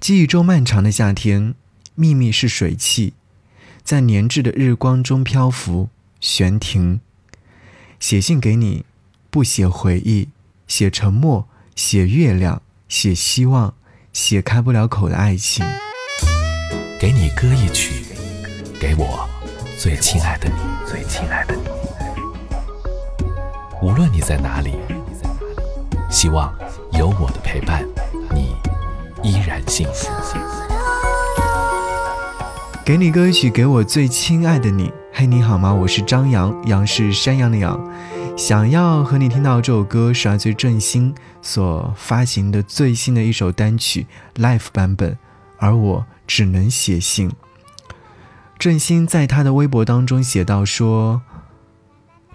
记忆中漫长的夏天，秘密是水汽，在粘滞的日光中漂浮悬停。写信给你，不写回忆，写沉默，写月亮，写希望，写开不了口的爱情。给你歌一曲，给我最亲爱的你，最亲爱的你。无论你在哪里，希望有我的陪伴，依然幸福。给你歌曲，给我最亲爱的你。嘿，你好吗？我是张扬，杨是山羊的羊。想要和你听到这首歌是来自郑兴所发行的最新的一首单曲 Live 版本，而我只能写信。郑兴在他的微博当中写到说，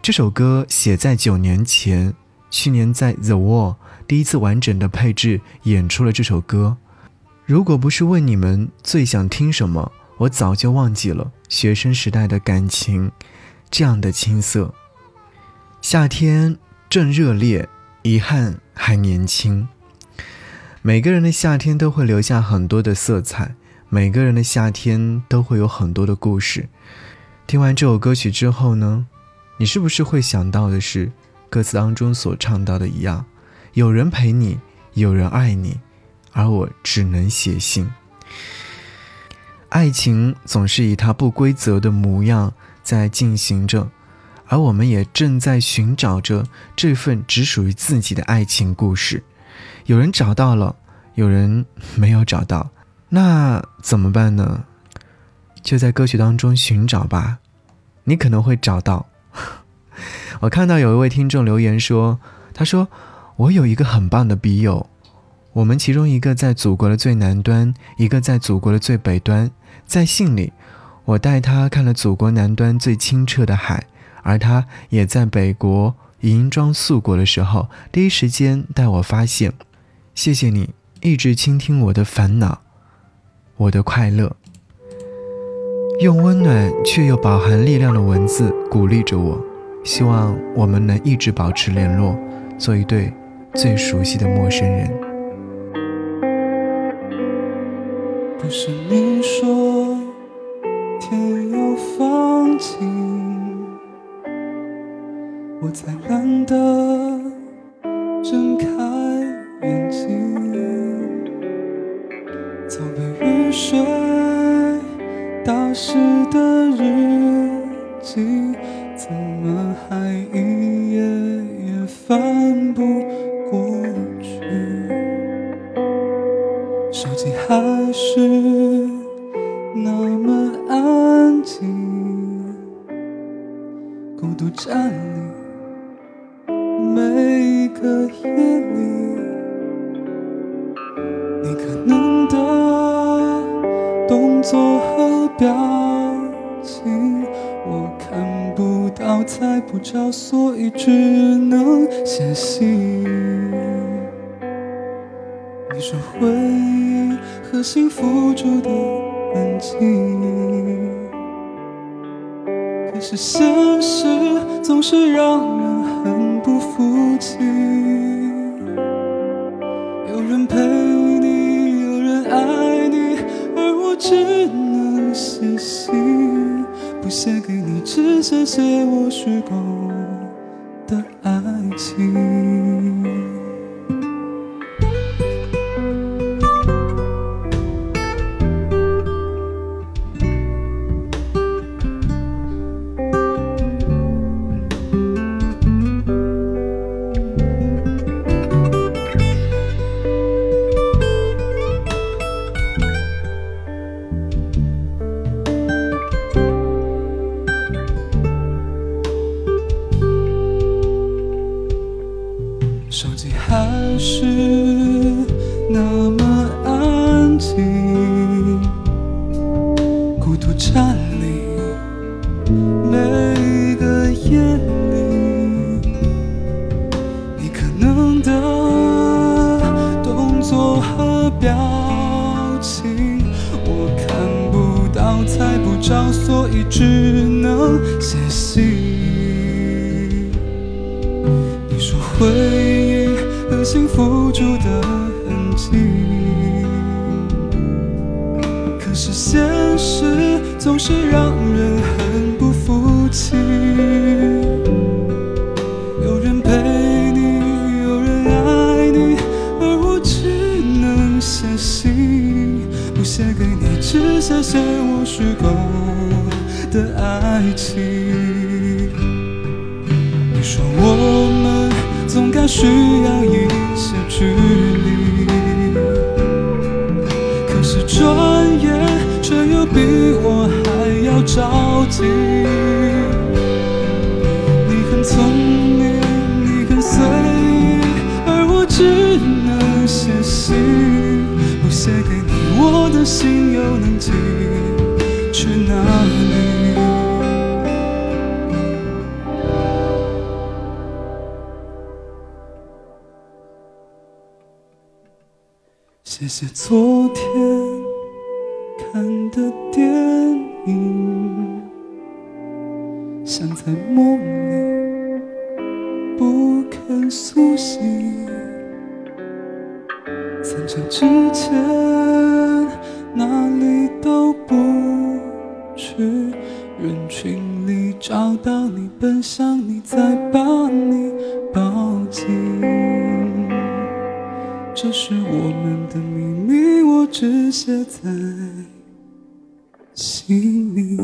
这首歌写在九年前，去年在 The Wall 第一次完整的配置演出了这首歌。如果不是问你们最想听什么？我早就忘记了学生时代的感情，这样的青涩。夏天正热烈，遗憾还年轻。每个人的夏天都会留下很多的色彩，每个人的夏天都会有很多的故事。听完这首歌曲之后呢，你是不是会想到的是歌词当中所唱到的一样？有人陪你，有人爱你，而我只能写信。爱情总是以它不规则的模样在进行着，而我们也正在寻找着这份只属于自己的爱情故事。有人找到了，有人没有找到，那怎么办呢？就在歌曲当中寻找吧，你可能会找到。我看到有一位听众留言说：“他说我有一个很棒的笔友。”我们其中一个在祖国的最南端，一个在祖国的最北端。在信里，我带他看了祖国南端最清澈的海，而他也在北国银装素裹的时候，第一时间带我发现。谢谢你一直倾听我的烦恼，我的快乐，用温暖却又饱含力量的文字鼓励着我。希望我们能一直保持联络，做一对最熟悉的陌生人。不是你说天有放晴，我才懒得睁开眼睛。早被雨水打湿的日记，怎么还一页页翻不独占你每一个夜里。你可能的动作和表情，我看不到，猜不着，所以只能写信。你说回忆和幸福住得很近，是现实总是让人很不服气。有人陪你，有人爱你，而我只能写信，不写给你，只写写我虚构的爱情。是那么安静，孤独占领每一个夜里。你可能的动作和表情，我看不到，猜不着，所以只能写信。你说会。幸福住的痕迹，是现实总是让人很不服气。有人陪你，有人爱你，而我只能写信，不写给你，只写写我虚构的爱情。你说我们总该需要一你很聪明，你很随意，而我只能写信，不写给你，我的心又能寄去哪里？谢谢昨天看的电影，像在梦里不肯苏醒。散场之前哪里都不去，人群里找到你，奔向你，再把你抱紧。这是我们的秘密，我只写在心里。